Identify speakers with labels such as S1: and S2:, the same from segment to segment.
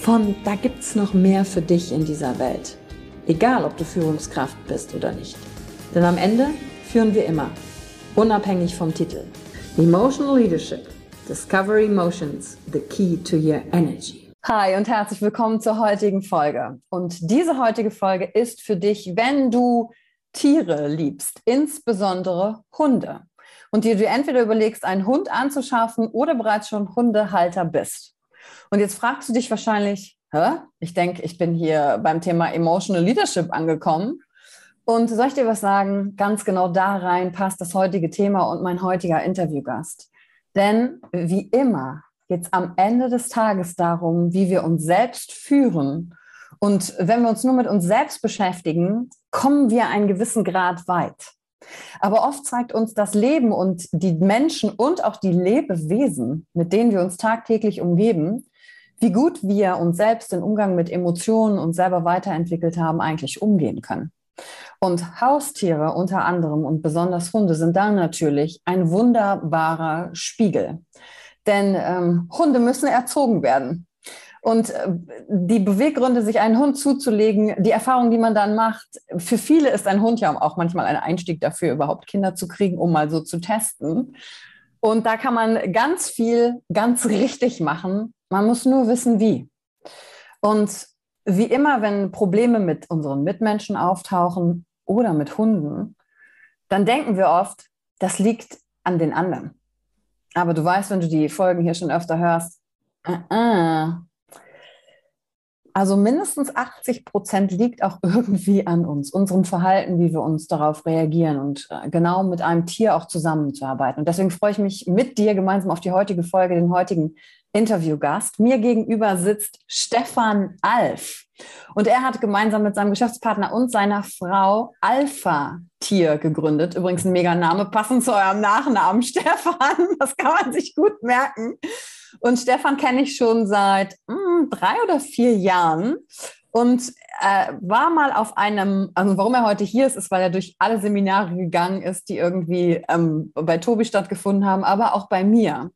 S1: von da gibt's noch mehr für dich in dieser Welt. Egal, ob du Führungskraft bist oder nicht. Denn am Ende führen wir immer, unabhängig vom Titel. Emotional Leadership. Discover Emotions, the key to your energy. Hi und herzlich willkommen zur heutigen Folge. Und diese heutige Folge ist für dich, wenn du Tiere liebst, insbesondere Hunde. Und dir du entweder überlegst, einen Hund anzuschaffen oder bereits schon Hundehalter bist. Und jetzt fragst du dich wahrscheinlich, Hä? ich denke, ich bin hier beim Thema Emotional Leadership angekommen. Und soll ich dir was sagen? Ganz genau da rein passt das heutige Thema und mein heutiger Interviewgast. Denn wie immer geht es am Ende des Tages darum, wie wir uns selbst führen. Und wenn wir uns nur mit uns selbst beschäftigen, kommen wir einen gewissen Grad weit. Aber oft zeigt uns das Leben und die Menschen und auch die Lebewesen, mit denen wir uns tagtäglich umgeben, wie gut wir uns selbst im Umgang mit Emotionen und selber weiterentwickelt haben, eigentlich umgehen können. Und Haustiere unter anderem und besonders Hunde sind da natürlich ein wunderbarer Spiegel. Denn ähm, Hunde müssen erzogen werden. Und äh, die Beweggründe, sich einen Hund zuzulegen, die Erfahrung, die man dann macht, für viele ist ein Hund ja auch manchmal ein Einstieg dafür, überhaupt Kinder zu kriegen, um mal so zu testen. Und da kann man ganz viel ganz richtig machen. Man muss nur wissen, wie. Und wie immer, wenn Probleme mit unseren Mitmenschen auftauchen oder mit Hunden, dann denken wir oft, das liegt an den anderen. Aber du weißt, wenn du die Folgen hier schon öfter hörst, uh -uh, also mindestens 80 Prozent liegt auch irgendwie an uns, unserem Verhalten, wie wir uns darauf reagieren und äh, genau mit einem Tier auch zusammenzuarbeiten. Und deswegen freue ich mich mit dir gemeinsam auf die heutige Folge, den heutigen Interviewgast. Mir gegenüber sitzt Stefan Alf. Und er hat gemeinsam mit seinem Geschäftspartner und seiner Frau Alpha Tier gegründet. Übrigens ein mega Name, passend zu eurem Nachnamen, Stefan. Das kann man sich gut merken. Und Stefan kenne ich schon seit mh, hm, drei oder vier Jahren und äh, war mal auf einem, also warum er heute hier ist, ist, weil er durch alle Seminare gegangen ist, die irgendwie ähm, bei Tobi stattgefunden haben, aber auch bei mir.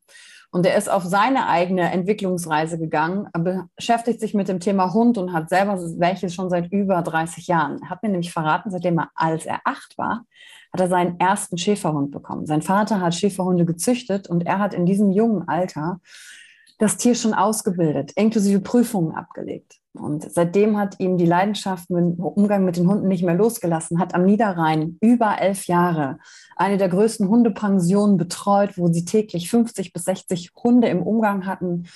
S1: Und er ist auf seine eigene Entwicklungsreise gegangen, beschäftigt sich mit dem Thema Hund und hat selber welche schon seit über 30 Jahren. Er hat mir nämlich verraten, seitdem er, als er acht war, hat er seinen ersten Schäferhund bekommen. Sein Vater hat Schäferhunde gezüchtet und er hat in diesem jungen Alter das Tier schon ausgebildet, inklusive Prüfungen abgelegt. Und seitdem hat ihm die Leidenschaft im Umgang mit den Hunden nicht mehr losgelassen, hat am Niederrhein über elf Jahre eine der größten Hundepensionen betreut, wo sie täglich 50 bis 60 Hunde im Umgang hatten,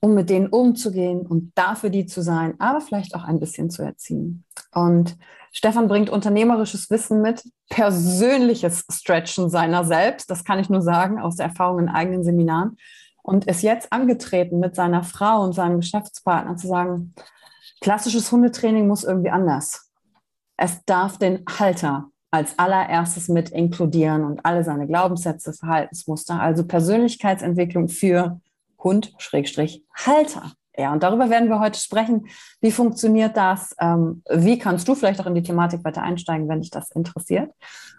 S1: um mit denen umzugehen und da für die zu sein, aber vielleicht auch ein bisschen zu erziehen. Und Stefan bringt unternehmerisches Wissen mit, persönliches Stretchen seiner selbst, das kann ich nur sagen, aus der Erfahrung in eigenen Seminaren, und ist jetzt angetreten mit seiner Frau und seinem Geschäftspartner zu sagen, klassisches Hundetraining muss irgendwie anders. Es darf den Halter als allererstes mit inkludieren und alle seine Glaubenssätze, Verhaltensmuster, also Persönlichkeitsentwicklung für Hund-Halter. Ja, und darüber werden wir heute sprechen. Wie funktioniert das? Ähm, wie kannst du vielleicht auch in die Thematik weiter einsteigen, wenn dich das interessiert?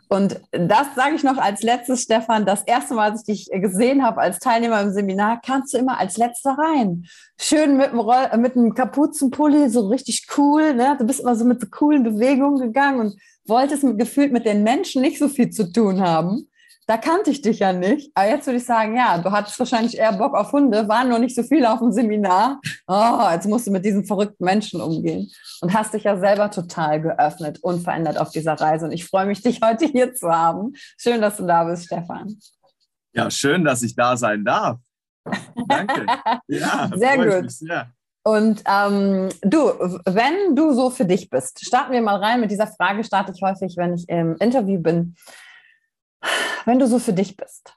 S1: Und das sage ich noch als letztes, Stefan. Das erste Mal, als ich dich gesehen habe als Teilnehmer im Seminar, kannst du immer als letzter rein. Schön mit einem, Roll mit einem Kapuzenpulli, so richtig cool. Ne? Du bist immer so mit so coolen Bewegungen gegangen und wolltest gefühlt mit den Menschen nicht so viel zu tun haben da kannte ich dich ja nicht. Aber jetzt würde ich sagen, ja, du hattest wahrscheinlich eher Bock auf Hunde, waren noch nicht so viele auf dem Seminar. Oh, jetzt musst du mit diesen verrückten Menschen umgehen. Und hast dich ja selber total geöffnet und verändert auf dieser Reise. Und ich freue mich, dich heute hier zu haben. Schön, dass du da bist, Stefan.
S2: Ja, schön, dass ich da sein darf. Danke.
S1: Ja, sehr gut. Sehr. Und ähm, du, wenn du so für dich bist, starten wir mal rein. Mit dieser Frage starte ich häufig, wenn ich im Interview bin wenn du so für dich bist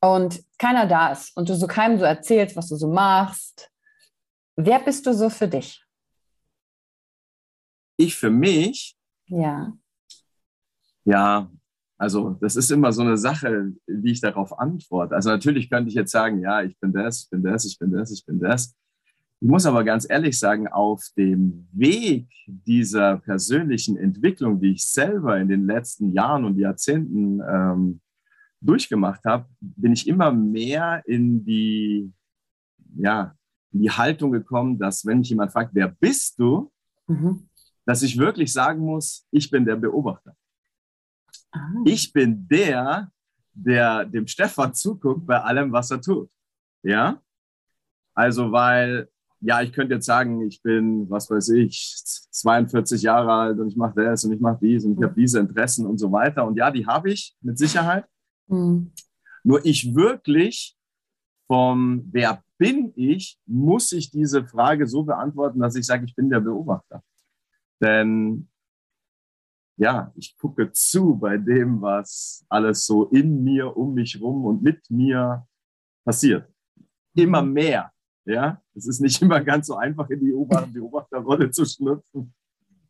S1: und keiner da ist und du so keinem so erzählst, was du so machst, wer bist du so für dich?
S2: Ich für mich?
S1: Ja.
S2: Ja, also das ist immer so eine Sache, wie ich darauf antworte. Also natürlich könnte ich jetzt sagen, ja, ich bin das, ich bin das, ich bin das, ich bin das. Ich muss aber ganz ehrlich sagen, auf dem Weg dieser persönlichen Entwicklung, die ich selber in den letzten Jahren und Jahrzehnten ähm, durchgemacht habe, bin ich immer mehr in die, ja, in die Haltung gekommen, dass wenn mich jemand fragt, wer bist du, mhm. dass ich wirklich sagen muss, ich bin der Beobachter. Ah. Ich bin der, der dem Stefan zuguckt bei allem, was er tut. Ja? Also, weil ja, ich könnte jetzt sagen, ich bin, was weiß ich, 42 Jahre alt und ich mache das und ich mache dies und ich habe diese Interessen und so weiter. Und ja, die habe ich mit Sicherheit. Mhm. Nur ich wirklich vom Wer bin ich, muss ich diese Frage so beantworten, dass ich sage, ich bin der Beobachter. Denn ja, ich gucke zu bei dem, was alles so in mir, um mich rum und mit mir passiert. Immer mhm. mehr. Ja, es ist nicht immer ganz so einfach, in die Beobachterrolle zu schlüpfen.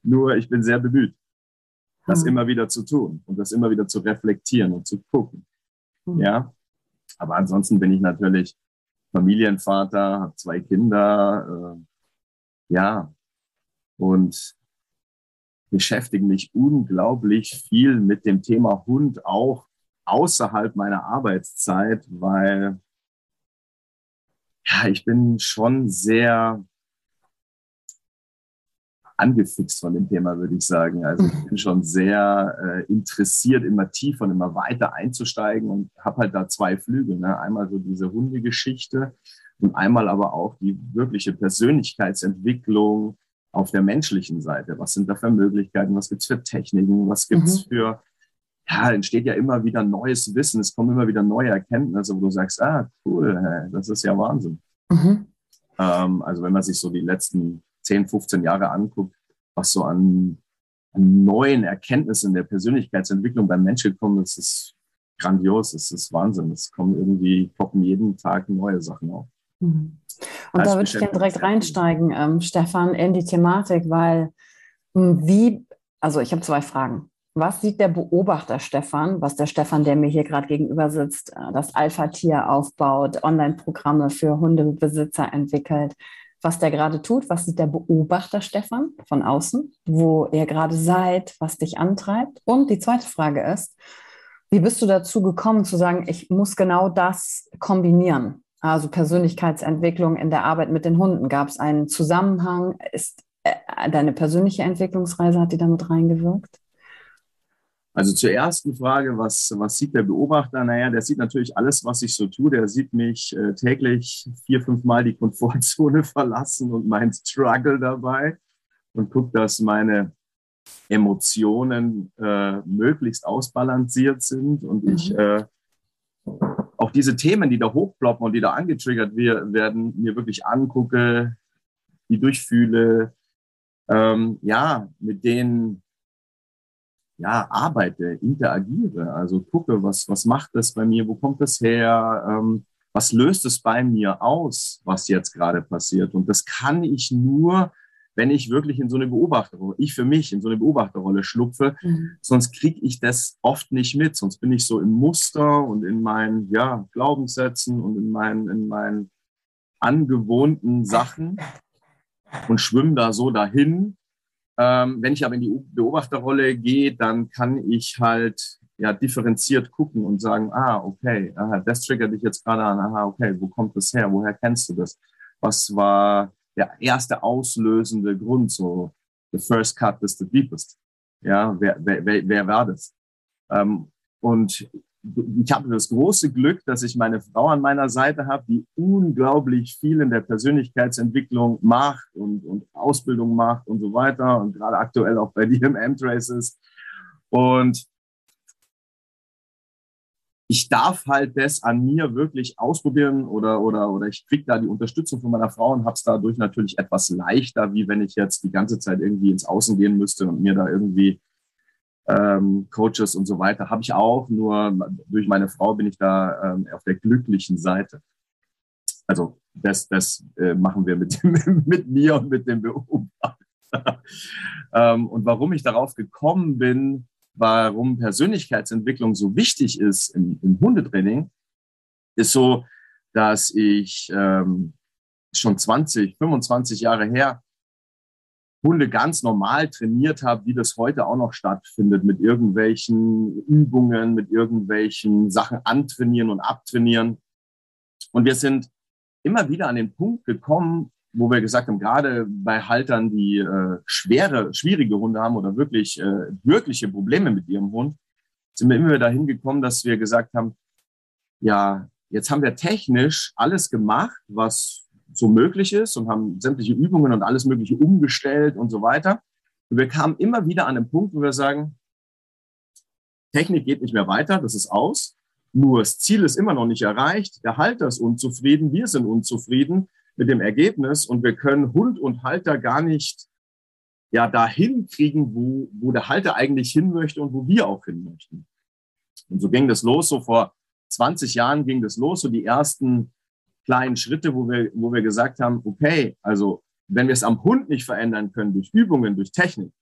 S2: Nur ich bin sehr bemüht, das mhm. immer wieder zu tun und das immer wieder zu reflektieren und zu gucken. Mhm. Ja, aber ansonsten bin ich natürlich Familienvater, habe zwei Kinder, äh, ja, und beschäftige mich unglaublich viel mit dem Thema Hund auch außerhalb meiner Arbeitszeit, weil ja, ich bin schon sehr angefixt von dem Thema, würde ich sagen. Also ich bin schon sehr äh, interessiert, immer tiefer und immer weiter einzusteigen und habe halt da zwei Flügel. Ne? Einmal so diese Hundegeschichte und einmal aber auch die wirkliche Persönlichkeitsentwicklung auf der menschlichen Seite. Was sind da für Möglichkeiten? Was gibt's für Techniken? Was gibt's mhm. für ja, entsteht ja immer wieder neues Wissen, es kommen immer wieder neue Erkenntnisse, wo du sagst, ah, cool, das ist ja Wahnsinn. Mhm. Ähm, also wenn man sich so die letzten 10, 15 Jahre anguckt, was so an, an neuen Erkenntnissen der Persönlichkeitsentwicklung beim Menschen gekommen ist, ist grandios, es ist Wahnsinn. Es kommen irgendwie, poppen jeden Tag neue Sachen auf.
S1: Mhm. Und Als da würde ich gerne direkt reinsteigen, ähm, Stefan, in die Thematik, weil hm, wie, also ich habe zwei Fragen. Was sieht der Beobachter Stefan, was der Stefan, der mir hier gerade gegenüber sitzt, äh, das Alpha-Tier aufbaut, Online-Programme für Hundebesitzer entwickelt, was der gerade tut? Was sieht der Beobachter Stefan von außen, wo ihr gerade seid, was dich antreibt? Und die zweite Frage ist, wie bist du dazu gekommen zu sagen, ich muss genau das kombinieren? Also Persönlichkeitsentwicklung in der Arbeit mit den Hunden. Gab es einen Zusammenhang? Ist äh, deine persönliche Entwicklungsreise, hat die damit reingewirkt?
S2: Also zur ersten Frage, was, was sieht der Beobachter? Naja, der sieht natürlich alles, was ich so tue. Der sieht mich äh, täglich vier, fünf Mal die Komfortzone verlassen und mein Struggle dabei und guckt, dass meine Emotionen äh, möglichst ausbalanciert sind und mhm. ich äh, auch diese Themen, die da hochploppen und die da angetriggert werden, mir wirklich angucke, die durchfühle, ähm, ja, mit denen ja, arbeite, interagiere, also gucke, was, was macht das bei mir, wo kommt das her, ähm, was löst es bei mir aus, was jetzt gerade passiert. Und das kann ich nur, wenn ich wirklich in so eine Beobachterrolle, ich für mich in so eine Beobachterrolle schlupfe, mhm. sonst kriege ich das oft nicht mit, sonst bin ich so im Muster und in meinen ja, Glaubenssätzen und in meinen, in meinen angewohnten Sachen und schwimme da so dahin. Ähm, wenn ich aber in die Beobachterrolle gehe, dann kann ich halt ja differenziert gucken und sagen, ah, okay, aha, das triggert dich jetzt gerade an, aha, okay, wo kommt das her? Woher kennst du das? Was war der erste auslösende Grund? So, the first cut is the deepest. Ja, wer, wer, wer, wer war das? Ähm, und ich habe das große Glück, dass ich meine Frau an meiner Seite habe, die unglaublich viel in der Persönlichkeitsentwicklung macht und, und Ausbildung macht und so weiter und gerade aktuell auch bei dir im M-Trace ist. Und ich darf halt das an mir wirklich ausprobieren oder, oder, oder ich kriege da die Unterstützung von meiner Frau und habe es dadurch natürlich etwas leichter, wie wenn ich jetzt die ganze Zeit irgendwie ins Außen gehen müsste und mir da irgendwie ähm, Coaches und so weiter habe ich auch, nur durch meine Frau bin ich da ähm, auf der glücklichen Seite. Also das, das äh, machen wir mit, mit mir und mit dem Beobachter. ähm, und warum ich darauf gekommen bin, warum Persönlichkeitsentwicklung so wichtig ist im, im Hundetraining, ist so, dass ich ähm, schon 20, 25 Jahre her Hunde ganz normal trainiert habe, wie das heute auch noch stattfindet, mit irgendwelchen Übungen, mit irgendwelchen Sachen antrainieren und abtrainieren. Und wir sind immer wieder an den Punkt gekommen, wo wir gesagt haben, gerade bei Haltern, die äh, schwere, schwierige Hunde haben oder wirklich äh, wirkliche Probleme mit ihrem Hund, sind wir immer wieder dahin gekommen, dass wir gesagt haben, ja, jetzt haben wir technisch alles gemacht, was so möglich ist und haben sämtliche Übungen und alles Mögliche umgestellt und so weiter. Und wir kamen immer wieder an den Punkt, wo wir sagen, Technik geht nicht mehr weiter, das ist aus. Nur das Ziel ist immer noch nicht erreicht. Der Halter ist unzufrieden, wir sind unzufrieden mit dem Ergebnis und wir können Hund und Halter gar nicht ja dahin kriegen, wo, wo der Halter eigentlich hin möchte und wo wir auch hin möchten. Und so ging das los, so vor 20 Jahren ging das los, so die ersten kleinen Schritte, wo wir, wo wir gesagt haben, okay, also wenn wir es am Hund nicht verändern können durch Übungen, durch Technik,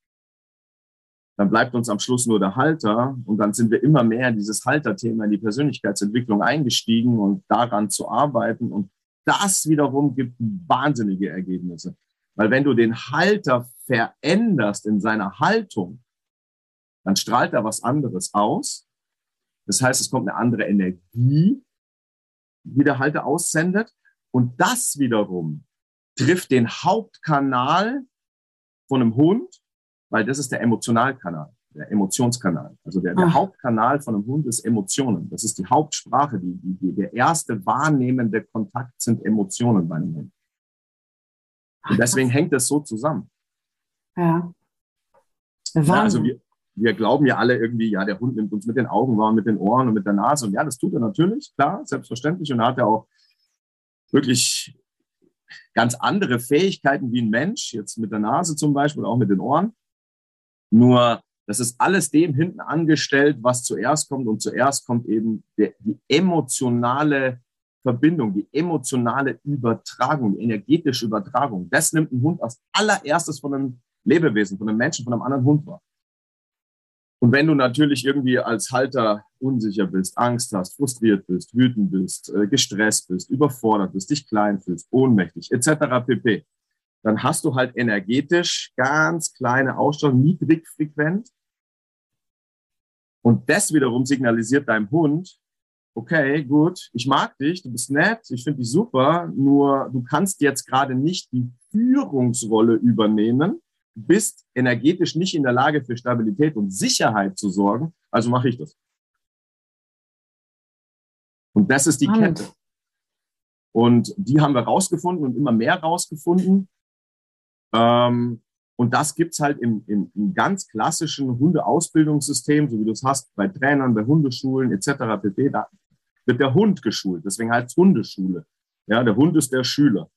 S2: dann bleibt uns am Schluss nur der Halter und dann sind wir immer mehr in dieses Halterthema, in die Persönlichkeitsentwicklung eingestiegen und daran zu arbeiten und das wiederum gibt wahnsinnige Ergebnisse. Weil wenn du den Halter veränderst in seiner Haltung, dann strahlt er was anderes aus. Das heißt, es kommt eine andere Energie, die der Halter aussendet. Und das wiederum trifft den Hauptkanal von einem Hund, weil das ist der Emotionalkanal der Emotionskanal. Also der, der ah. Hauptkanal von einem Hund ist Emotionen. Das ist die Hauptsprache. Die, die, der erste wahrnehmende Kontakt sind Emotionen bei einem Hund. Und deswegen hängt das so zusammen.
S1: Ja.
S2: ja also wir, wir glauben ja alle irgendwie, ja, der Hund nimmt uns mit den Augen wahr, mit den Ohren und mit der Nase. Und ja, das tut er natürlich, klar, selbstverständlich. Und er hat ja auch wirklich ganz andere Fähigkeiten wie ein Mensch, jetzt mit der Nase zum Beispiel, auch mit den Ohren. Nur das ist alles dem hinten angestellt, was zuerst kommt. Und zuerst kommt eben der, die emotionale Verbindung, die emotionale Übertragung, die energetische Übertragung. Das nimmt ein Hund als allererstes von einem Lebewesen, von einem Menschen, von einem anderen Hund wahr. Und wenn du natürlich irgendwie als Halter unsicher bist, Angst hast, frustriert bist, wütend bist, äh, gestresst bist, überfordert bist, dich klein fühlst, ohnmächtig etc. pp., dann hast du halt energetisch ganz kleine Ausstrahlung, niedrig frequent und das wiederum signalisiert deinem Hund, okay, gut, ich mag dich, du bist nett, ich finde dich super, nur du kannst jetzt gerade nicht die Führungsrolle übernehmen, bist energetisch nicht in der Lage für Stabilität und Sicherheit zu sorgen, also mache ich das. Und das ist die. Kette. Und die haben wir rausgefunden und immer mehr rausgefunden. Ähm, und das gibt's halt im, im, im ganz klassischen Hundeausbildungssystem, so wie du es hast bei Trainern, bei Hundeschulen etc. pp. Da wird der Hund geschult. Deswegen heißt es Hundeschule. Ja, der Hund ist der Schüler.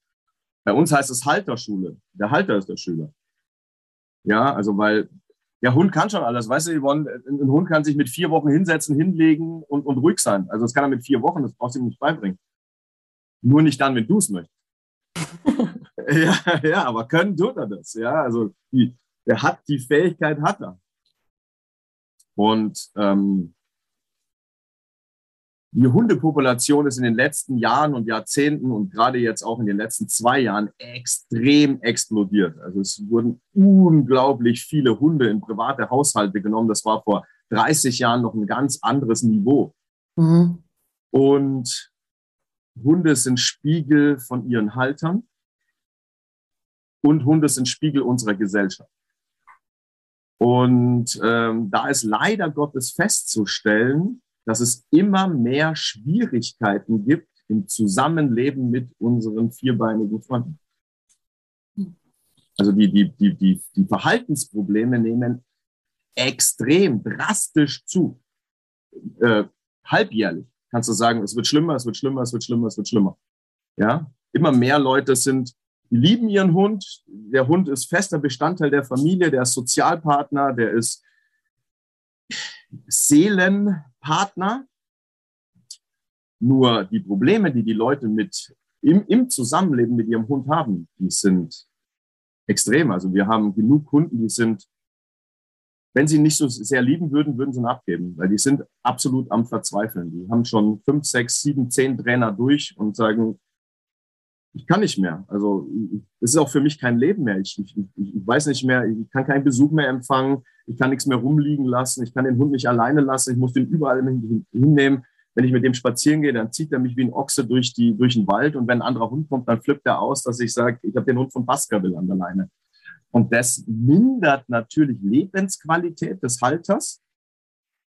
S2: Bei uns heißt es Halterschule. Der Halter ist der Schüler. Ja, also weil der Hund kann schon alles. Weißt du, Yvonne, ein Hund kann sich mit vier Wochen hinsetzen, hinlegen und, und ruhig sein. Also das kann er mit vier Wochen, das brauchst du ihm nicht beibringen. Nur nicht dann, wenn du es möchtest. Ja, ja, aber können tut er das. Ja, also die, der hat die Fähigkeit, hat er. Und ähm, die Hundepopulation ist in den letzten Jahren und Jahrzehnten und gerade jetzt auch in den letzten zwei Jahren extrem explodiert. Also es wurden unglaublich viele Hunde in private Haushalte genommen. Das war vor 30 Jahren noch ein ganz anderes Niveau. Mhm. Und Hunde sind Spiegel von ihren Haltern und Hunde sind Spiegel unserer Gesellschaft. Und ähm, da ist leider Gottes festzustellen, dass es immer mehr Schwierigkeiten gibt im Zusammenleben mit unseren vierbeinigen Freunden. Also die, die, die, die, die Verhaltensprobleme nehmen extrem drastisch zu. Äh, halbjährlich kannst du sagen, es wird schlimmer, es wird schlimmer, es wird schlimmer, es wird schlimmer. Ja, immer mehr Leute sind, die lieben ihren Hund. Der Hund ist fester Bestandteil der Familie, der ist Sozialpartner, der ist Seelenpartner. Nur die Probleme, die die Leute mit im, im Zusammenleben mit ihrem Hund haben, die sind extrem. Also wir haben genug Kunden, die sind, wenn sie nicht so sehr lieben würden, würden sie ihn abgeben, weil die sind absolut am Verzweifeln. Die haben schon fünf, sechs, sieben, zehn Trainer durch und sagen, ich kann nicht mehr. Also es ist auch für mich kein Leben mehr. Ich, ich, ich weiß nicht mehr, ich kann keinen Besuch mehr empfangen, ich kann nichts mehr rumliegen lassen, ich kann den Hund nicht alleine lassen, ich muss den überall hinnehmen. Wenn ich mit dem spazieren gehe, dann zieht er mich wie ein Ochse durch, die, durch den Wald und wenn ein anderer Hund kommt, dann flippt er aus, dass ich sage, ich habe den Hund von Baskerville an der Leine. Und das mindert natürlich Lebensqualität des Halters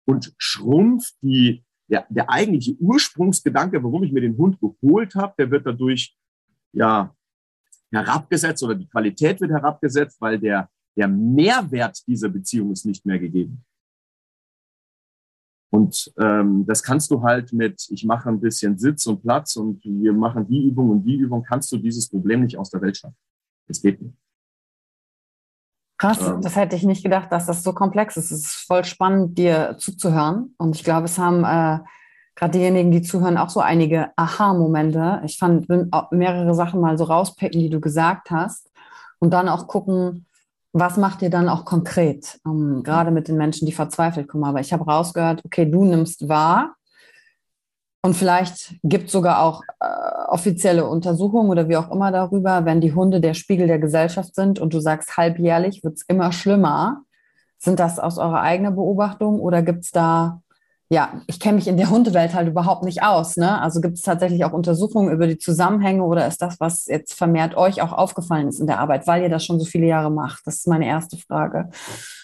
S2: und schrumpft die, der, der eigentliche Ursprungsgedanke, warum ich mir den Hund geholt habe, der wird dadurch ja, herabgesetzt oder die Qualität wird herabgesetzt, weil der, der Mehrwert dieser Beziehung ist nicht mehr gegeben. Und ähm, das kannst du halt mit, ich mache ein bisschen Sitz und Platz und wir machen die Übung und die Übung, kannst du dieses Problem nicht aus der Welt schaffen. Das geht nicht.
S1: Krass, ähm, das hätte ich nicht gedacht, dass das so komplex ist. Es ist voll spannend, dir zuzuhören. Und ich glaube, es haben äh, gerade diejenigen, die zuhören, auch so einige Aha-Momente. Ich fand mehrere Sachen mal so rauspicken, die du gesagt hast und dann auch gucken, was macht ihr dann auch konkret, ähm, gerade mit den Menschen, die verzweifelt kommen. Aber ich habe rausgehört, okay, du nimmst wahr und vielleicht gibt es sogar auch äh, offizielle Untersuchungen oder wie auch immer darüber, wenn die Hunde der Spiegel der Gesellschaft sind und du sagst, halbjährlich wird es immer schlimmer. Sind das aus eurer eigenen Beobachtung oder gibt es da ja, ich kenne mich in der Hundewelt halt überhaupt nicht aus. Ne? Also gibt es tatsächlich auch Untersuchungen über die Zusammenhänge oder ist das, was jetzt vermehrt euch auch aufgefallen ist in der Arbeit, weil ihr das schon so viele Jahre macht? Das ist meine erste Frage.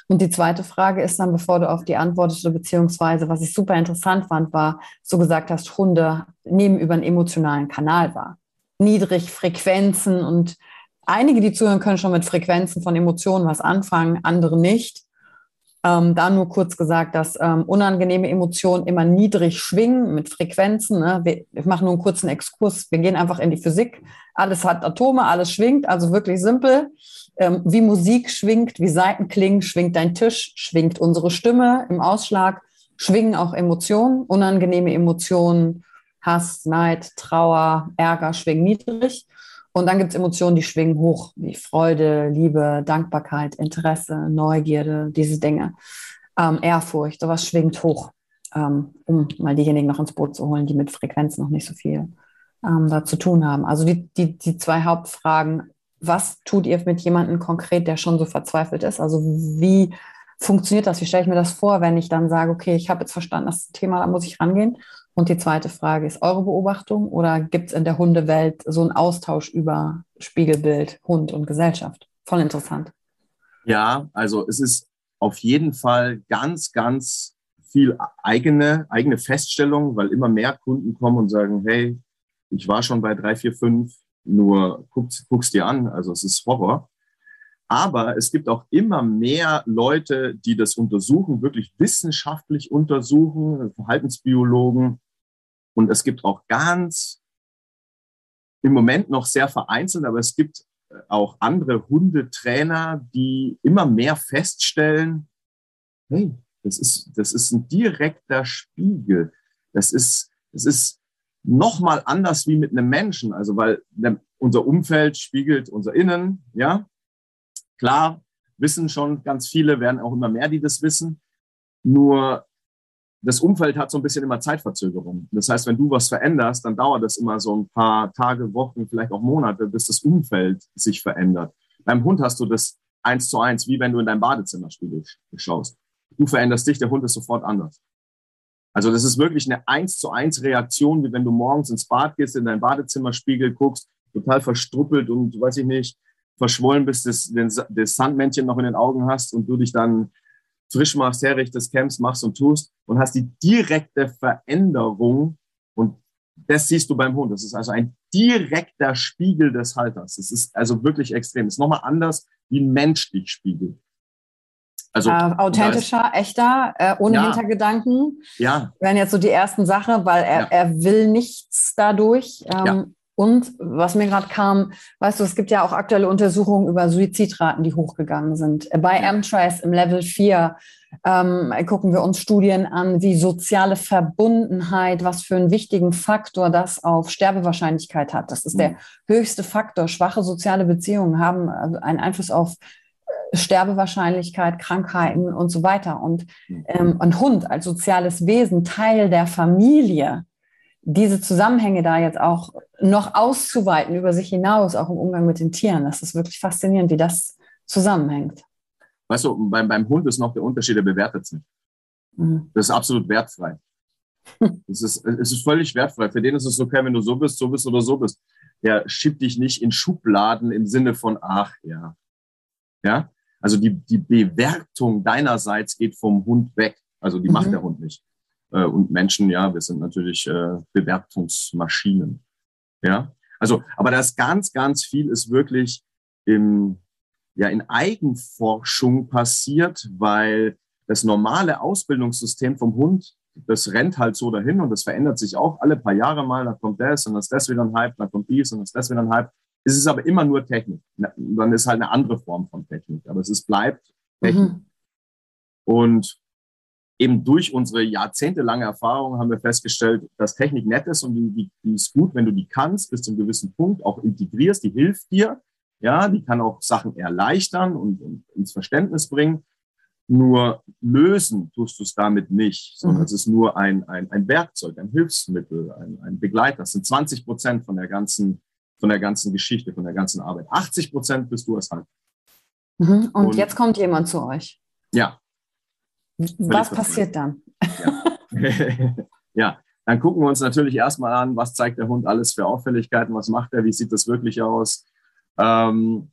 S1: Und die zweite Frage ist dann, bevor du auf die antwortest, beziehungsweise was ich super interessant fand, war, so gesagt hast, Hunde nehmen über einen emotionalen Kanal wahr. Niedrig Frequenzen und einige, die zuhören, können schon mit Frequenzen von Emotionen was anfangen, andere nicht. Ähm, da nur kurz gesagt, dass ähm, unangenehme Emotionen immer niedrig schwingen mit Frequenzen. Ne? Wir, ich mache nur einen kurzen Exkurs. Wir gehen einfach in die Physik. Alles hat Atome, alles schwingt, also wirklich simpel. Ähm, wie Musik schwingt, wie Seiten klingen, schwingt dein Tisch, schwingt unsere Stimme im Ausschlag, schwingen auch Emotionen, unangenehme Emotionen, Hass, Neid, Trauer, Ärger schwingen niedrig. Und dann gibt es Emotionen, die schwingen hoch, wie Freude, Liebe, Dankbarkeit, Interesse, Neugierde, diese Dinge. Ähm, Ehrfurcht, sowas schwingt hoch, ähm, um mal diejenigen noch ins Boot zu holen, die mit Frequenz noch nicht so viel ähm, da zu tun haben. Also die, die, die zwei Hauptfragen, was tut ihr mit jemandem konkret, der schon so verzweifelt ist? Also wie funktioniert das? Wie stelle ich mir das vor, wenn ich dann sage, okay, ich habe jetzt verstanden, das Thema, da muss ich rangehen. Und die zweite Frage ist eure Beobachtung oder gibt es in der Hundewelt so einen Austausch über Spiegelbild, Hund und Gesellschaft? Voll interessant.
S2: Ja, also es ist auf jeden Fall ganz, ganz viel eigene, eigene Feststellung, weil immer mehr Kunden kommen und sagen, hey, ich war schon bei drei, vier, fünf, nur guck's, guck's dir an. Also es ist Horror. Aber es gibt auch immer mehr Leute, die das untersuchen, wirklich wissenschaftlich untersuchen, Verhaltensbiologen. Und es gibt auch ganz, im Moment noch sehr vereinzelt, aber es gibt auch andere Hundetrainer, die immer mehr feststellen, hey, das ist, das ist ein direkter Spiegel. Das ist, das ist nochmal anders wie mit einem Menschen. Also, weil unser Umfeld spiegelt unser Innen, ja. Klar, wissen schon ganz viele, werden auch immer mehr, die das wissen. Nur das Umfeld hat so ein bisschen immer Zeitverzögerung. Das heißt, wenn du was veränderst, dann dauert das immer so ein paar Tage, Wochen, vielleicht auch Monate, bis das Umfeld sich verändert. Beim Hund hast du das eins zu eins, wie wenn du in dein Badezimmerspiegel schaust. Du veränderst dich, der Hund ist sofort anders. Also das ist wirklich eine eins zu eins Reaktion, wie wenn du morgens ins Bad gehst, in dein Badezimmerspiegel guckst, total verstruppelt und weiß ich nicht, verschwollen bist, das, das Sandmännchen noch in den Augen hast und du dich dann frisch machst, herrichtest, kämpfst, machst und tust und hast die direkte Veränderung und das siehst du beim Hund. Das ist also ein direkter Spiegel des Halters. Das ist also wirklich extrem. Das ist nochmal anders, wie ein Mensch dich spiegelt.
S1: Also äh, authentischer, ist, echter, äh, ohne ja, Hintergedanken.
S2: Ja.
S1: Wären jetzt so die ersten Sachen, weil er, ja. er will nichts dadurch. Ähm, ja. Und was mir gerade kam, weißt du, es gibt ja auch aktuelle Untersuchungen über Suizidraten, die hochgegangen sind. Bei ja. M-Trace im Level 4 ähm, gucken wir uns Studien an, wie soziale Verbundenheit, was für einen wichtigen Faktor das auf Sterbewahrscheinlichkeit hat. Das ist mhm. der höchste Faktor. Schwache soziale Beziehungen haben äh, einen Einfluss auf Sterbewahrscheinlichkeit, Krankheiten und so weiter. Und mhm. ähm, ein Hund als soziales Wesen, Teil der Familie, diese Zusammenhänge da jetzt auch noch auszuweiten über sich hinaus, auch im Umgang mit den Tieren, das ist wirklich faszinierend, wie das zusammenhängt.
S2: Weißt du, beim, beim Hund ist noch der Unterschied, der bewertet sich. Mhm. Das ist absolut wertfrei. Es ist, es ist völlig wertfrei. Für den ist es okay, wenn du so bist, so bist oder so bist. Der schiebt dich nicht in Schubladen im Sinne von, ach ja. Ja, also die, die Bewertung deinerseits geht vom Hund weg. Also die mhm. macht der Hund nicht. Äh, und Menschen, ja, wir sind natürlich äh, Bewertungsmaschinen. Ja, also, aber das ganz, ganz viel ist wirklich im, ja, in Eigenforschung passiert, weil das normale Ausbildungssystem vom Hund, das rennt halt so dahin und das verändert sich auch alle paar Jahre mal. Da kommt das und dann ist das wieder ein Hype, dann kommt dies und dann ist das wieder ein Hype. Es ist aber immer nur Technik. Dann ist halt eine andere Form von Technik. Aber es ist, bleibt Technik. Mhm. Und eben durch unsere jahrzehntelange Erfahrung haben wir festgestellt, dass Technik nett ist und die, die, die ist gut, wenn du die kannst, bis zu einem gewissen Punkt auch integrierst, die hilft dir. Ja, die kann auch Sachen erleichtern und, und ins Verständnis bringen. Nur lösen tust du es damit nicht, sondern mhm. es ist nur ein, ein, ein Werkzeug, ein Hilfsmittel, ein, ein Begleiter. Das sind 20 Prozent von der ganzen von der ganzen Geschichte, von der ganzen Arbeit. 80 Prozent bist du es halt.
S1: Mhm. Und, Und, jetzt kommt jemand zu euch.
S2: Ja.
S1: Was passiert dann?
S2: Ja. ja. dann gucken wir uns natürlich erstmal an, was zeigt der Hund alles für Auffälligkeiten, was macht er, wie sieht das wirklich aus. Ähm,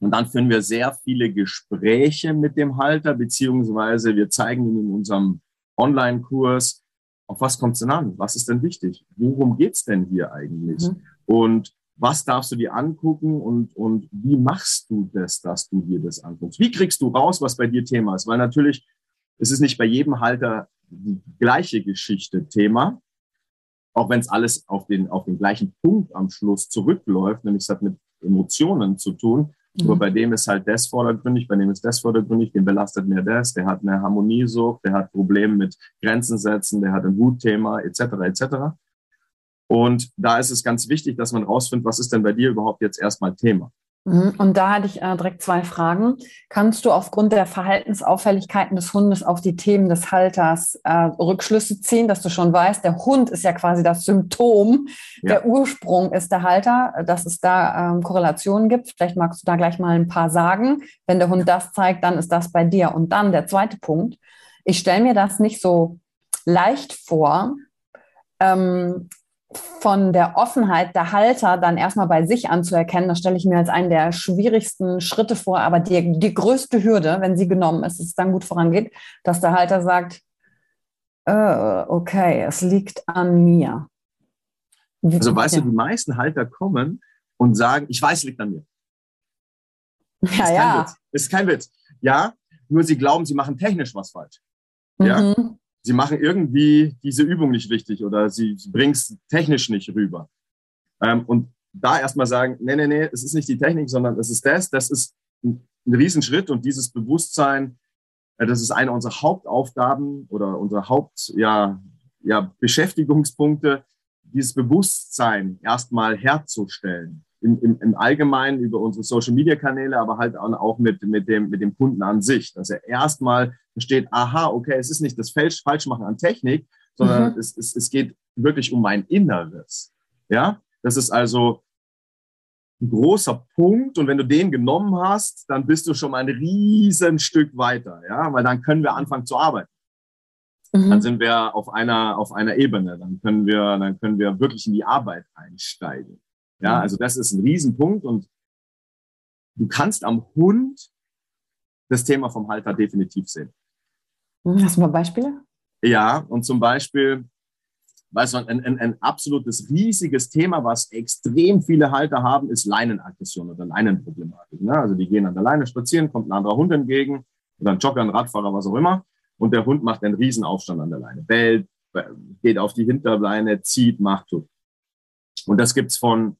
S2: und dann führen wir sehr viele Gespräche mit dem Halter, beziehungsweise wir zeigen ihm in unserem Online-Kurs, auf was kommt es denn an? Was ist denn wichtig? Worum geht es denn hier eigentlich? Mhm. Und was darfst du dir angucken und, und wie machst du das, dass du dir das anguckst? Wie kriegst du raus, was bei dir Thema ist? Weil natürlich ist es nicht bei jedem Halter die gleiche Geschichte Thema, auch wenn es alles auf den, auf den gleichen Punkt am Schluss zurückläuft, nämlich es hat mit Emotionen zu tun. Mhm. Nur bei dem ist halt das vordergründig, bei dem ist das vordergründig, den belastet mehr das, der hat eine Harmoniesucht, der hat Probleme mit Grenzen setzen, der hat ein Wutthema, etc., etc. Und da ist es ganz wichtig, dass man rausfindet, was ist denn bei dir überhaupt jetzt erstmal Thema.
S1: Mhm. Und da hatte ich äh, direkt zwei Fragen. Kannst du aufgrund der Verhaltensauffälligkeiten des Hundes auf die Themen des Halters äh, Rückschlüsse ziehen, dass du schon weißt, der Hund ist ja quasi das Symptom, ja. der Ursprung ist der Halter, dass es da ähm, Korrelationen gibt? Vielleicht magst du da gleich mal ein paar sagen. Wenn der Hund das zeigt, dann ist das bei dir. Und dann der zweite Punkt. Ich stelle mir das nicht so leicht vor, ähm, von der Offenheit der Halter dann erstmal bei sich anzuerkennen, das stelle ich mir als einen der schwierigsten Schritte vor, aber die, die größte Hürde, wenn sie genommen ist, dass es dann gut vorangeht, dass der Halter sagt, äh, okay, es liegt an mir.
S2: Wie also weißt du, die meisten Halter kommen und sagen, ich weiß, es liegt an mir.
S1: Ja, ist ja.
S2: Witz. Das ist kein Witz. Ja, nur sie glauben, sie machen technisch was falsch. Ja. Mhm sie machen irgendwie diese Übung nicht richtig oder sie, bringen es technisch nicht rüber. Ähm, und da erstmal sagen, nee, nee, nee, es ist nicht die Technik, sondern es ist das, das ist ein, ein Riesenschritt und dieses Bewusstsein, äh, das ist eine unserer Hauptaufgaben oder unsere Haupt, ja, ja, Beschäftigungspunkte, dieses Bewusstsein erstmal herzustellen. Im, im, im Allgemeinen über unsere Social-Media-Kanäle, aber halt auch mit, mit, dem, mit dem Kunden an sich, dass er erstmal versteht, aha, okay, es ist nicht das Falsch, Falschmachen an Technik, sondern mhm. es, es, es geht wirklich um mein Inneres. Ja, das ist also ein großer Punkt und wenn du den genommen hast, dann bist du schon mal ein riesen Stück weiter, ja, weil dann können wir anfangen zu arbeiten. Mhm. Dann sind wir auf einer, auf einer Ebene, dann können wir, dann können wir wirklich in die Arbeit einsteigen. Ja, mhm. also das ist ein Riesenpunkt und du kannst am Hund das Thema vom Halter definitiv sehen.
S1: Hast du mal Beispiele?
S2: Ja, und zum Beispiel, weißt du, ein, ein, ein absolutes riesiges Thema, was extrem viele Halter haben, ist Leinenaggression oder Leinenproblematik. Ne? Also die gehen an der Leine spazieren, kommt ein anderer Hund entgegen oder ein Jogger, ein Radfahrer, was auch immer. Und der Hund macht einen Riesenaufstand an der Leine, bellt, geht auf die Hinterleine, zieht, macht, tut. Und das gibt's von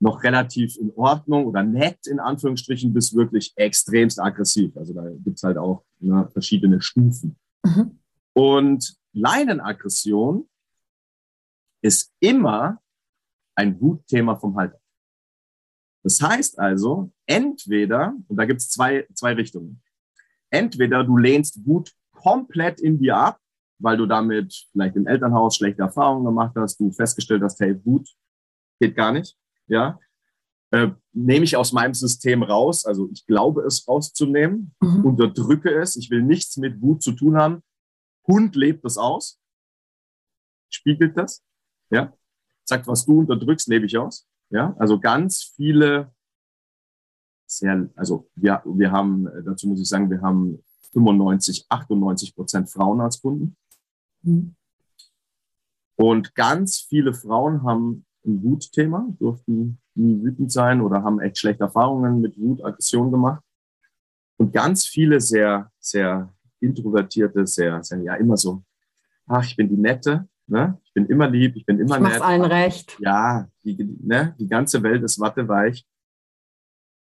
S2: noch relativ in Ordnung oder nett in Anführungsstrichen bis wirklich extremst aggressiv. Also da gibt's halt auch ne, verschiedene Stufen. Mhm. Und Leinenaggression ist immer ein Wutthema vom Halter. Das heißt also, entweder, und da gibt es zwei, zwei Richtungen, entweder du lehnst Wut komplett in dir ab, weil du damit vielleicht im Elternhaus schlechte Erfahrungen gemacht hast, du festgestellt hast, hey, Wut geht gar nicht, ja, äh, nehme ich aus meinem System raus, also ich glaube es rauszunehmen, mhm. unterdrücke es, ich will nichts mit Wut zu tun haben, Hund lebt das aus, spiegelt das, ja, sagt, was du unterdrückst, lebe ich aus, ja, also ganz viele sehr, also wir, wir haben, dazu muss ich sagen, wir haben 95, 98 Prozent Frauen als Kunden. Mhm. Und ganz viele Frauen haben ein Wutthema, durften nie wütend sein oder haben echt schlechte Erfahrungen mit Wut, Aggression gemacht. Und ganz viele sehr, sehr introvertierte, sehr, sehr, ja, immer so, ach, ich bin die Nette, ne? ich bin immer lieb, ich bin immer ich nett.
S1: allen recht.
S2: Ja, die, ne? die ganze Welt ist watteweich.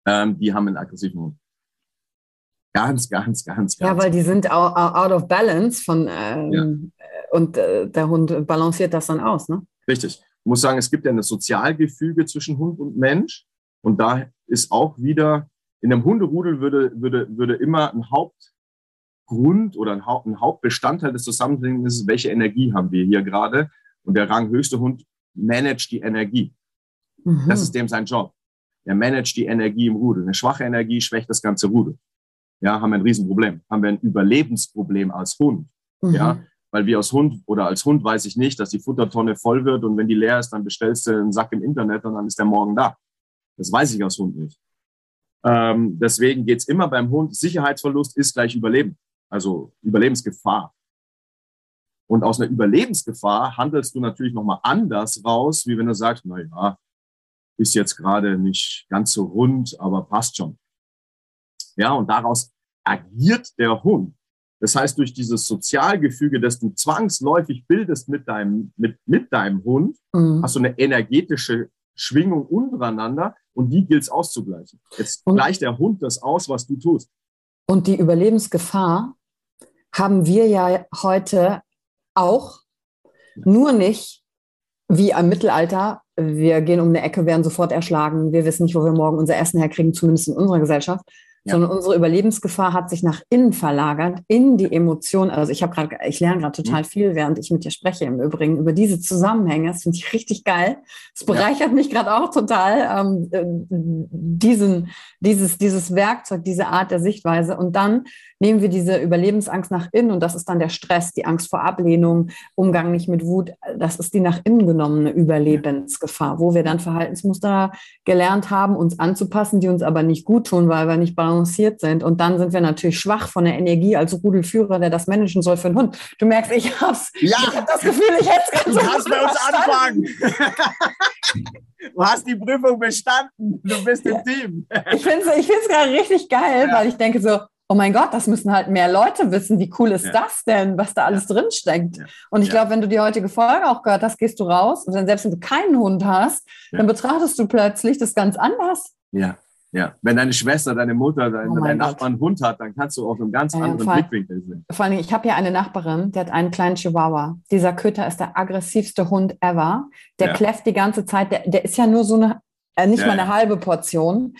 S2: Ähm, die haben einen aggressiven Hund. Ganz, ganz, ganz, ganz.
S1: Ja, weil die sind out of balance von, ähm, ja. und äh, der Hund balanciert das dann aus, ne?
S2: Richtig. Ich muss sagen, es gibt ja ein Sozialgefüge zwischen Hund und Mensch. Und da ist auch wieder, in einem Hunderudel würde, würde, würde immer ein Hauptgrund oder ein, Haupt, ein Hauptbestandteil des Zusammenlebens ist, welche Energie haben wir hier gerade. Und der ranghöchste Hund managt die Energie. Mhm. Das ist dem sein Job. Er managt die Energie im Rudel. Eine schwache Energie schwächt das ganze Rudel. Ja, haben wir ein Riesenproblem. Haben wir ein Überlebensproblem als Hund. Mhm. Ja, weil wir als Hund oder als Hund weiß ich nicht, dass die Futtertonne voll wird und wenn die leer ist, dann bestellst du einen Sack im Internet und dann ist der morgen da. Das weiß ich als Hund nicht. Ähm, deswegen geht's immer beim Hund, Sicherheitsverlust ist gleich Überleben, also Überlebensgefahr. Und aus einer Überlebensgefahr handelst du natürlich nochmal anders raus, wie wenn du sagst, na ja, ist jetzt gerade nicht ganz so rund, aber passt schon. Ja, und daraus agiert der Hund. Das heißt, durch dieses Sozialgefüge, das du zwangsläufig bildest mit deinem, mit, mit deinem Hund, mhm. hast du eine energetische Schwingung untereinander und die gilt es auszugleichen. Jetzt und, gleicht der Hund das aus, was du tust.
S1: Und die Überlebensgefahr haben wir ja heute auch, nur nicht wie im Mittelalter. Wir gehen um eine Ecke, werden sofort erschlagen. Wir wissen nicht, wo wir morgen unser Essen herkriegen, zumindest in unserer Gesellschaft ja. sondern unsere Überlebensgefahr hat sich nach innen verlagert, in die Emotionen. Also ich habe gerade, ich lerne gerade total mhm. viel, während ich mit dir spreche im Übrigen über diese Zusammenhänge. Das finde ich richtig geil. Es bereichert ja. mich gerade auch total, ähm, äh, diesen, dieses, dieses Werkzeug, diese Art der Sichtweise. Und dann nehmen wir diese Überlebensangst nach innen und das ist dann der Stress, die Angst vor Ablehnung, Umgang nicht mit Wut. Das ist die nach innen genommene Überlebensgefahr, wo wir dann Verhaltensmuster gelernt haben, uns anzupassen, die uns aber nicht gut tun, weil wir nicht balanciert sind. Und dann sind wir natürlich schwach von der Energie als Rudelführer, der das managen soll für einen Hund. Du merkst, ich hab's. Ja. Ich hab das Gefühl, ich hätte es
S2: ganz Du kannst bei uns anfangen. Du hast die Prüfung bestanden. Du bist im Team.
S1: Ich finde es ich gerade richtig geil, ja. weil ich denke so, oh mein Gott, das müssen halt mehr Leute wissen. Wie cool ist ja. das denn, was da alles ja. drin steckt? Ja. Und ich glaube, wenn du die heutige Folge auch gehört hast, gehst du raus und dann selbst wenn du keinen Hund hast, dann betrachtest du plötzlich das ganz anders.
S2: Ja. Ja, wenn deine Schwester, deine Mutter, dein, oh dein Nachbar einen Hund hat, dann kannst du auf einem ganz anderen
S1: vor,
S2: Blickwinkel
S1: sehen. Vor allem, ich habe ja eine Nachbarin, die hat einen kleinen Chihuahua. Dieser Köter ist der aggressivste Hund ever. Der ja. kläfft die ganze Zeit. Der, der ist ja nur so eine, äh, nicht ja, mal eine ja. halbe Portion.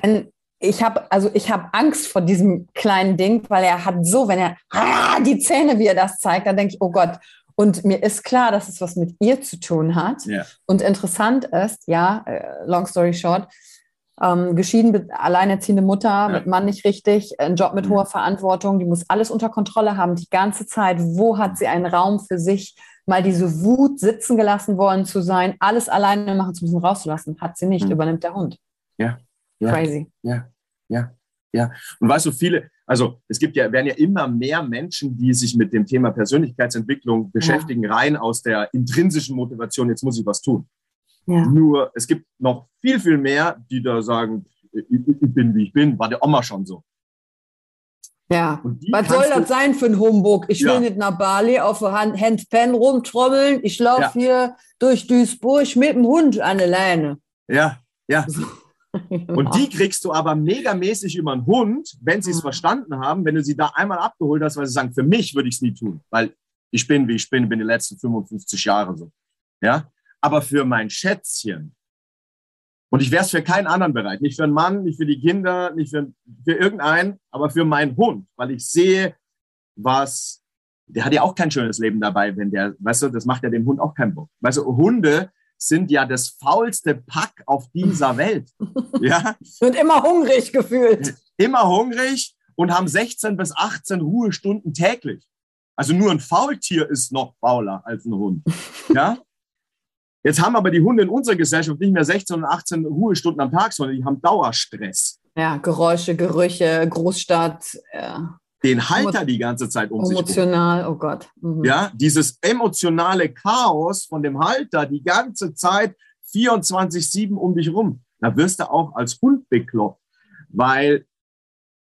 S1: Wenn ich habe also ich habe Angst vor diesem kleinen Ding, weil er hat so, wenn er ah, die Zähne, wie er das zeigt, dann denke ich, oh Gott. Und mir ist klar, dass es was mit ihr zu tun hat. Und interessant ist, ja, äh, long story short, ähm, geschieden, alleinerziehende Mutter, ja. mit Mann nicht richtig, ein Job mit hoher Verantwortung, die muss alles unter Kontrolle haben, die ganze Zeit. Wo hat sie einen Raum für sich, mal diese Wut sitzen gelassen worden zu sein, alles alleine machen zu müssen, rauszulassen? Hat sie nicht, mhm. übernimmt der Hund.
S2: Ja. Ja. Crazy. Ja, ja, ja. Und weißt du, viele, also es gibt ja, werden ja immer mehr Menschen, die sich mit dem Thema Persönlichkeitsentwicklung beschäftigen, ja. rein aus der intrinsischen Motivation, jetzt muss ich was tun. Ja. Nur es gibt noch viel, viel mehr, die da sagen, ich, ich bin wie ich bin, war der Oma schon so.
S1: Ja, was soll das sein für ein Humbug? Ich ja. will nicht nach Bali auf der Hand, Handpan rumtrommeln. Ich laufe ja. hier durch Duisburg mit dem Hund an der Leine.
S2: Ja, ja. Und die kriegst du aber megamäßig über einen Hund, wenn sie es verstanden haben, wenn du sie da einmal abgeholt hast, weil sie sagen, für mich würde ich es nie tun, weil ich bin, wie ich bin, bin die letzten 55 Jahre so. Ja, aber für mein Schätzchen. Und ich wäre es für keinen anderen bereit. Nicht für einen Mann, nicht für die Kinder, nicht für, für irgendeinen, aber für meinen Hund, weil ich sehe, was, der hat ja auch kein schönes Leben dabei, wenn der, weißt du, das macht ja dem Hund auch keinen Bock. Weißt du, Hunde sind ja das faulste Pack auf dieser Welt. Ja.
S1: Und immer hungrig gefühlt.
S2: Immer hungrig und haben 16 bis 18 Ruhestunden täglich. Also nur ein Faultier ist noch fauler als ein Hund. Ja. Jetzt haben aber die Hunde in unserer Gesellschaft nicht mehr 16 und 18 Ruhestunden am Tag, sondern die haben Dauerstress.
S1: Ja, Geräusche, Gerüche, Großstadt. Ja.
S2: Den Halter die ganze Zeit um
S1: Emotional, sich Emotional, oh Gott.
S2: Mhm. Ja, dieses emotionale Chaos von dem Halter die ganze Zeit 24-7 um dich rum. Da wirst du auch als Hund bekloppt, weil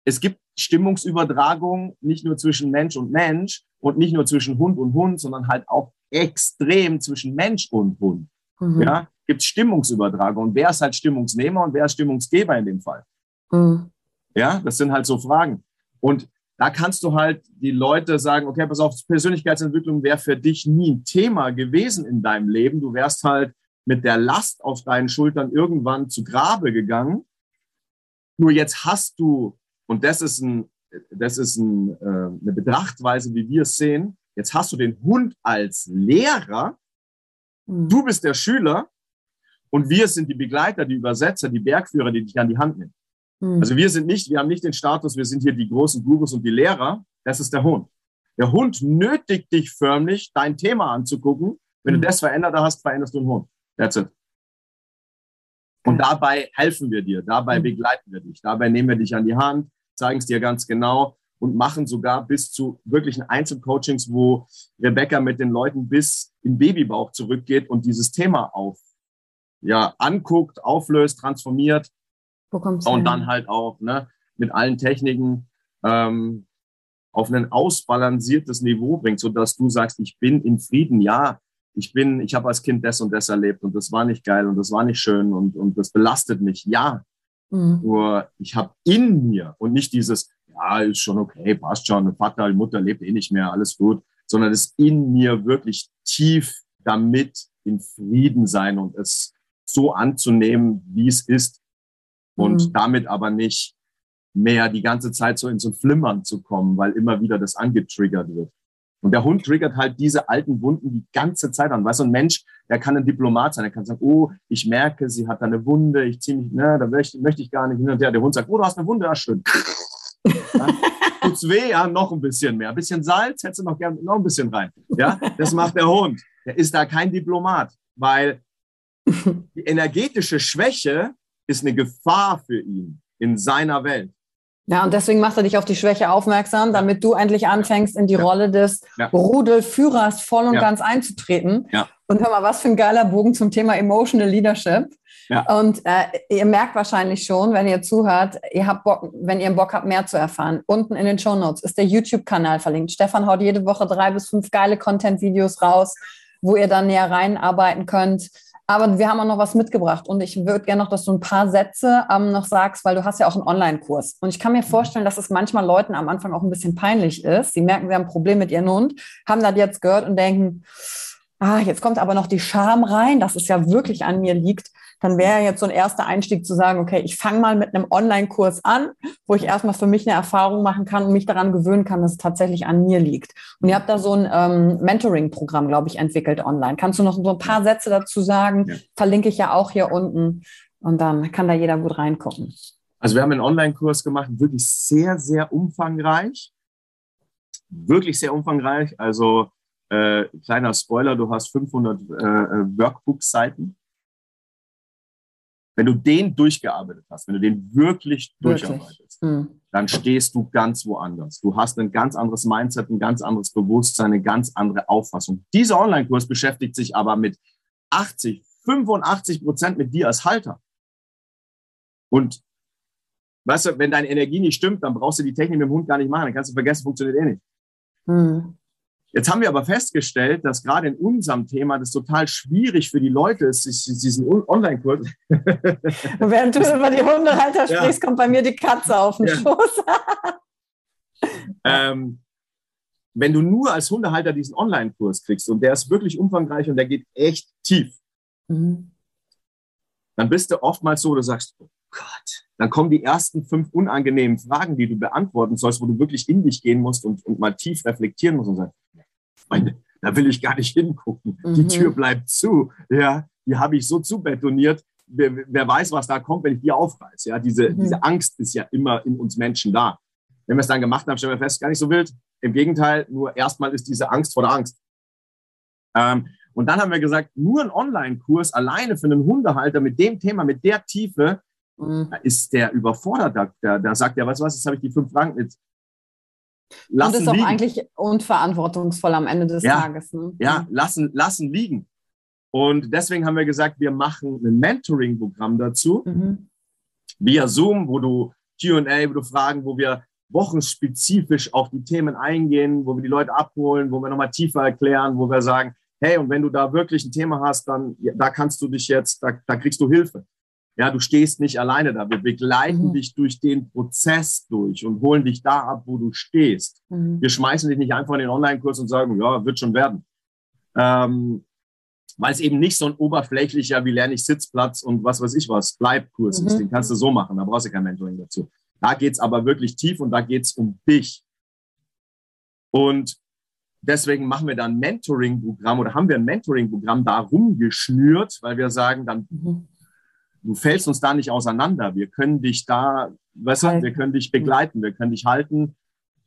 S2: es gibt Stimmungsübertragung nicht nur zwischen Mensch und Mensch und nicht nur zwischen Hund und Hund, sondern halt auch extrem zwischen Mensch und Hund. Mhm. Ja, gibt Stimmungsübertragung. Und wer ist halt Stimmungsnehmer und wer ist Stimmungsgeber in dem Fall? Mhm. Ja, das sind halt so Fragen. Und da kannst du halt die Leute sagen, okay, pass auf, Persönlichkeitsentwicklung wäre für dich nie ein Thema gewesen in deinem Leben. Du wärst halt mit der Last auf deinen Schultern irgendwann zu Grabe gegangen. Nur jetzt hast du, und das ist, ein, das ist ein, äh, eine Betrachtweise, wie wir es sehen, Jetzt hast du den Hund als Lehrer, mhm. du bist der Schüler und wir sind die Begleiter, die Übersetzer, die Bergführer, die dich an die Hand nehmen. Mhm. Also wir sind nicht, wir haben nicht den Status, wir sind hier die großen Gurus und die Lehrer, das ist der Hund. Der Hund nötigt dich förmlich, dein Thema anzugucken. Wenn mhm. du das verändert hast, veränderst du den Hund. That's it. Und dabei helfen wir dir, dabei mhm. begleiten wir dich, dabei nehmen wir dich an die Hand, zeigen es dir ganz genau und machen sogar bis zu wirklichen Einzelcoachings, wo Rebecca mit den Leuten bis in Babybauch zurückgeht und dieses Thema auf, ja, anguckt, auflöst, transformiert und hin? dann halt auch ne, mit allen Techniken ähm, auf ein ausbalanciertes Niveau bringt, so dass du sagst, ich bin in Frieden, ja, ich bin, ich habe als Kind das und das erlebt und das war nicht geil und das war nicht schön und, und das belastet mich, ja. Mhm. Nur ich habe in mir und nicht dieses, ja, ist schon okay, passt schon, Vater, Mutter lebt eh nicht mehr, alles gut, sondern es in mir wirklich tief damit in Frieden sein und es so anzunehmen, wie es ist und mhm. damit aber nicht mehr die ganze Zeit so in so ein Flimmern zu kommen, weil immer wieder das angetriggert wird. Und der Hund triggert halt diese alten Wunden die ganze Zeit an. Weißt du, ein Mensch, der kann ein Diplomat sein, der kann sagen, oh, ich merke, sie hat da eine Wunde, ich ziehe mich, ne, da möchte, möchte ich gar nicht hin und her. Der Hund sagt, oh, du hast eine Wunde, ja schön. Ja? Tut's weh? Ja, noch ein bisschen mehr. Ein bisschen Salz, hättest du noch gerne noch ein bisschen rein. Ja, das macht der Hund. Der ist da kein Diplomat, weil die energetische Schwäche ist eine Gefahr für ihn in seiner Welt.
S1: Ja, und deswegen macht er dich auf die Schwäche aufmerksam, damit du endlich anfängst, in die ja. Rolle des ja. Rudelführers voll und ja. ganz einzutreten. Ja. Und hör mal, was für ein geiler Bogen zum Thema Emotional Leadership. Ja. Und äh, ihr merkt wahrscheinlich schon, wenn ihr zuhört, ihr habt Bock, wenn ihr Bock habt, mehr zu erfahren. Unten in den Show Notes ist der YouTube-Kanal verlinkt. Stefan haut jede Woche drei bis fünf geile Content-Videos raus, wo ihr dann näher reinarbeiten könnt. Aber wir haben auch noch was mitgebracht und ich würde gerne noch, dass du ein paar Sätze ähm, noch sagst, weil du hast ja auch einen Online-Kurs. Und ich kann mir mhm. vorstellen, dass es manchmal Leuten am Anfang auch ein bisschen peinlich ist. Sie merken, sie haben ein Problem mit ihrem Hund, haben das jetzt gehört und denken, ah, jetzt kommt aber noch die Scham rein, dass es ja wirklich an mir liegt dann wäre jetzt so ein erster Einstieg zu sagen, okay, ich fange mal mit einem Online-Kurs an, wo ich erstmal für mich eine Erfahrung machen kann und mich daran gewöhnen kann, dass es tatsächlich an mir liegt. Und ihr habt da so ein ähm, Mentoring-Programm, glaube ich, entwickelt online. Kannst du noch so ein paar Sätze dazu sagen? Ja. Verlinke ich ja auch hier unten und dann kann da jeder gut reingucken.
S2: Also wir haben einen Online-Kurs gemacht, wirklich sehr, sehr umfangreich. Wirklich sehr umfangreich. Also äh, kleiner Spoiler, du hast 500 äh, äh, Workbook-Seiten wenn du den durchgearbeitet hast, wenn du den wirklich, wirklich? durcharbeitest, mhm. dann stehst du ganz woanders. Du hast ein ganz anderes Mindset, ein ganz anderes Bewusstsein, eine ganz andere Auffassung. Dieser Online-Kurs beschäftigt sich aber mit 80, 85 Prozent mit dir als Halter. Und weißt du, wenn deine Energie nicht stimmt, dann brauchst du die Technik mit dem Hund gar nicht machen. Dann kannst du vergessen, funktioniert eh nicht. Mhm. Jetzt haben wir aber festgestellt, dass gerade in unserem Thema das total schwierig für die Leute ist, diesen Online-Kurs.
S1: Während du über die Hundehalter ja. sprichst, kommt bei mir die Katze auf den ja. Schoß.
S2: ähm, wenn du nur als Hundehalter diesen Online-Kurs kriegst und der ist wirklich umfangreich und der geht echt tief, mhm. dann bist du oftmals so, du sagst, oh Gott, dann kommen die ersten fünf unangenehmen Fragen, die du beantworten sollst, wo du wirklich in dich gehen musst und, und mal tief reflektieren musst und sagst, meine, da will ich gar nicht hingucken. Mhm. Die Tür bleibt zu. Ja, die habe ich so zubetoniert. Wer, wer, weiß, was da kommt, wenn ich die aufreiße. Ja, diese, mhm. diese Angst ist ja immer in uns Menschen da. Wenn wir es dann gemacht haben, stellen wir fest, gar nicht so wild. Im Gegenteil, nur erstmal ist diese Angst vor der Angst. Ähm, und dann haben wir gesagt, nur ein Online-Kurs alleine für einen Hundehalter mit dem Thema, mit der Tiefe, mhm. ist der überfordert. Da, da sagt er, weißt du was, jetzt habe ich die fünf Franken, jetzt
S1: lassen und ist auch eigentlich unverantwortungsvoll am Ende des
S2: ja,
S1: Tages.
S2: Ne? Ja, lassen, lassen liegen. Und deswegen haben wir gesagt, wir machen ein Mentoring-Programm dazu, mhm. via Zoom, wo du Q&A, wo du Fragen, wo wir wochenspezifisch auf die Themen eingehen, wo wir die Leute abholen, wo wir nochmal tiefer erklären, wo wir sagen, hey, und wenn du da wirklich ein Thema hast, dann ja, da kannst du dich jetzt, da, da kriegst du Hilfe. Ja, du stehst nicht alleine da. Wir begleiten mhm. dich durch den Prozess durch und holen dich da ab, wo du stehst. Mhm. Wir schmeißen dich nicht einfach in den Online-Kurs und sagen, ja, wird schon werden. Ähm, weil es eben nicht so ein oberflächlicher, wie lerne ich Sitzplatz und was weiß ich was, Bleibkurs mhm. ist. Den kannst du so machen, da brauchst du kein Mentoring dazu. Da geht's aber wirklich tief und da geht's um dich. Und deswegen machen wir da ein Mentoring-Programm oder haben wir ein Mentoring-Programm darum geschnürt, weil wir sagen, dann mhm du fällst uns da nicht auseinander. Wir können dich da, weißt du, wir können dich begleiten, wir können dich halten.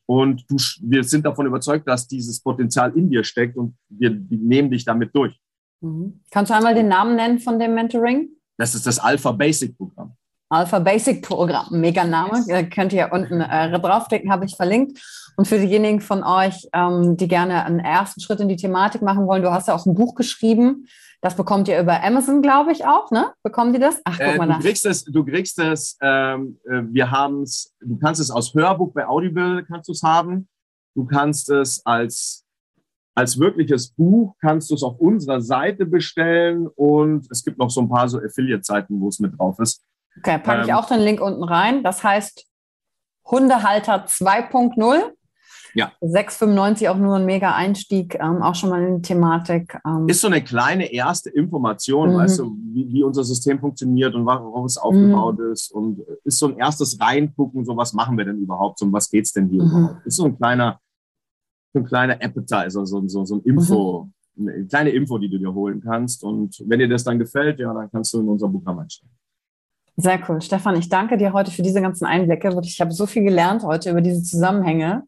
S2: Und du, wir sind davon überzeugt, dass dieses Potenzial in dir steckt und wir nehmen dich damit durch.
S1: Mhm. Kannst du einmal den Namen nennen von dem Mentoring?
S2: Das ist das Alpha Basic Programm.
S1: Alpha Basic Programm, mega Name. Ihr könnt ihr unten äh, draufklicken, habe ich verlinkt. Und für diejenigen von euch, ähm, die gerne einen ersten Schritt in die Thematik machen wollen, du hast ja auch ein Buch geschrieben. Das bekommt ihr über Amazon, glaube ich, auch, ne? Bekommen die das?
S2: Ach, guck äh, mal nach. Du kriegst es, du kriegst es, ähm, äh, wir haben es, du kannst es aus Hörbuch bei Audible kannst du es haben. Du kannst es als, als wirkliches Buch, kannst du es auf unserer Seite bestellen und es gibt noch so ein paar so Affiliate-Seiten, wo es mit drauf ist.
S1: Okay, packe ähm, ich auch den Link unten rein. Das heißt Hundehalter 2.0.
S2: Ja.
S1: 6,95 auch nur ein mega Einstieg, ähm, auch schon mal in die Thematik.
S2: Ähm. Ist so eine kleine erste Information, mhm. weißt du, wie, wie, unser System funktioniert und worauf es aufgebaut mhm. ist. Und ist so ein erstes Reingucken, so was machen wir denn überhaupt, um was geht's denn hier mhm. überhaupt? Ist so ein kleiner, so ein kleiner Appetizer, so, so, so ein Info, mhm. eine kleine Info, die du dir holen kannst. Und wenn dir das dann gefällt, ja, dann kannst du in unser Programm einsteigen.
S1: Sehr cool. Stefan, ich danke dir heute für diese ganzen Einblicke. Wirklich, ich habe so viel gelernt heute über diese Zusammenhänge.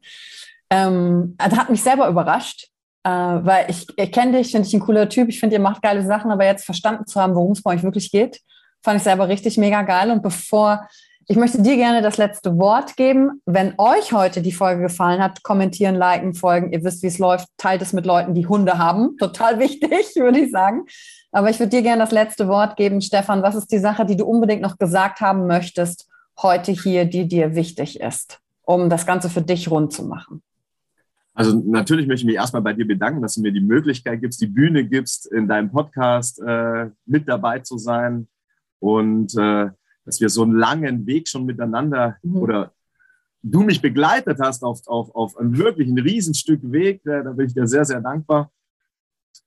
S1: Ähm, das hat mich selber überrascht, äh, weil ich, ich kenne dich, finde ich ein cooler Typ, ich finde, ihr macht geile Sachen, aber jetzt verstanden zu haben, worum es bei euch wirklich geht, fand ich selber richtig mega geil. Und bevor, ich möchte dir gerne das letzte Wort geben. Wenn euch heute die Folge gefallen hat, kommentieren, liken, folgen, ihr wisst, wie es läuft, teilt es mit Leuten, die Hunde haben. Total wichtig, würde ich sagen. Aber ich würde dir gerne das letzte Wort geben, Stefan. Was ist die Sache, die du unbedingt noch gesagt haben möchtest, heute hier, die dir wichtig ist, um das Ganze für dich rund zu machen?
S2: Also natürlich möchte ich mich erstmal bei dir bedanken, dass du mir die Möglichkeit gibst, die Bühne gibst, in deinem Podcast äh, mit dabei zu sein und äh, dass wir so einen langen Weg schon miteinander mhm. oder du mich begleitet hast auf, auf, auf ein wirklich ein Riesenstück Weg. Da bin ich dir sehr, sehr dankbar.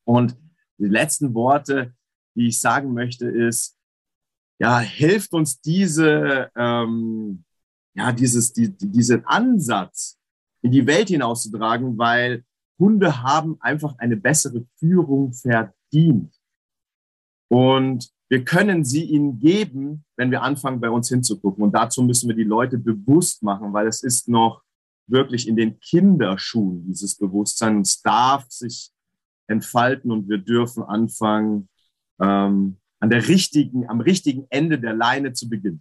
S2: Und die letzten Worte, die ich sagen möchte, ist, ja, hilft uns diese, ähm, ja, dieses, die, diesen Ansatz in die Welt hinauszutragen, weil Hunde haben einfach eine bessere Führung verdient. Und wir können sie ihnen geben, wenn wir anfangen, bei uns hinzugucken. Und dazu müssen wir die Leute bewusst machen, weil es ist noch wirklich in den Kinderschuhen, dieses Bewusstsein. Es darf sich entfalten und wir dürfen anfangen, ähm, an der richtigen, am richtigen Ende der Leine zu beginnen.